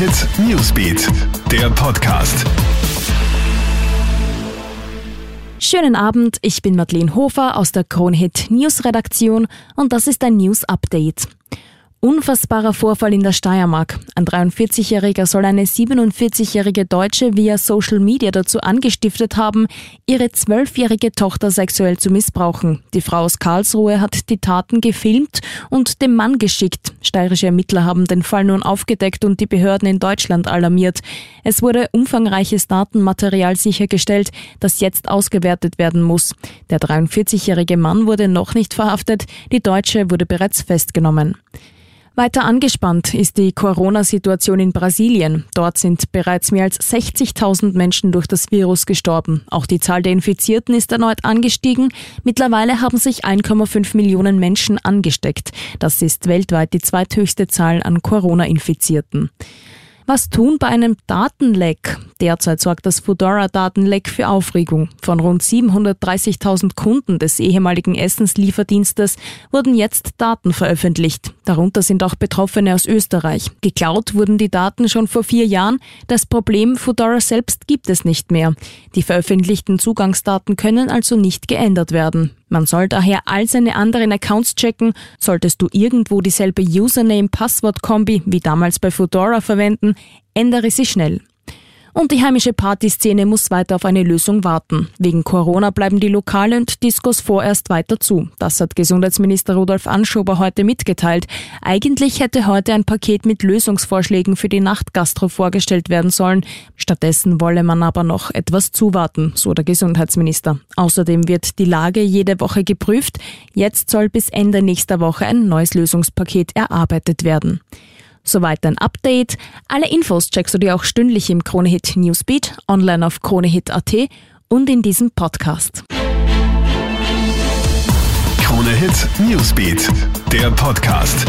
Hit Newsbeat, der Podcast. Schönen Abend, ich bin Madeleine Hofer aus der Kronhit News Redaktion und das ist ein News Update. Unfassbarer Vorfall in der Steiermark. Ein 43-Jähriger soll eine 47-jährige Deutsche via Social Media dazu angestiftet haben, ihre zwölfjährige Tochter sexuell zu missbrauchen. Die Frau aus Karlsruhe hat die Taten gefilmt und dem Mann geschickt. Steirische Ermittler haben den Fall nun aufgedeckt und die Behörden in Deutschland alarmiert. Es wurde umfangreiches Datenmaterial sichergestellt, das jetzt ausgewertet werden muss. Der 43-jährige Mann wurde noch nicht verhaftet, die Deutsche wurde bereits festgenommen. Weiter angespannt ist die Corona-Situation in Brasilien. Dort sind bereits mehr als 60.000 Menschen durch das Virus gestorben. Auch die Zahl der Infizierten ist erneut angestiegen. Mittlerweile haben sich 1,5 Millionen Menschen angesteckt. Das ist weltweit die zweithöchste Zahl an Corona-Infizierten. Was tun bei einem Datenleck? Derzeit sorgt das Foodora-Datenleck für Aufregung. Von rund 730.000 Kunden des ehemaligen Essenslieferdienstes wurden jetzt Daten veröffentlicht. Darunter sind auch Betroffene aus Österreich. Geklaut wurden die Daten schon vor vier Jahren. Das Problem Foodora selbst gibt es nicht mehr. Die veröffentlichten Zugangsdaten können also nicht geändert werden. Man soll daher all seine anderen Accounts checken. Solltest du irgendwo dieselbe Username-Passwort-Kombi wie damals bei Fedora verwenden, ändere sie schnell. Und die heimische Partyszene muss weiter auf eine Lösung warten. Wegen Corona bleiben die Lokale und Diskos vorerst weiter zu. Das hat Gesundheitsminister Rudolf Anschober heute mitgeteilt. Eigentlich hätte heute ein Paket mit Lösungsvorschlägen für die Nachtgastro vorgestellt werden sollen. Stattdessen wolle man aber noch etwas zuwarten, so der Gesundheitsminister. Außerdem wird die Lage jede Woche geprüft. Jetzt soll bis Ende nächster Woche ein neues Lösungspaket erarbeitet werden. Soweit ein Update. Alle Infos checkst du dir auch stündlich im Kronehit Newsbeat, online auf kronehit.at und in diesem Podcast. Kronehit Newsbeat, der Podcast.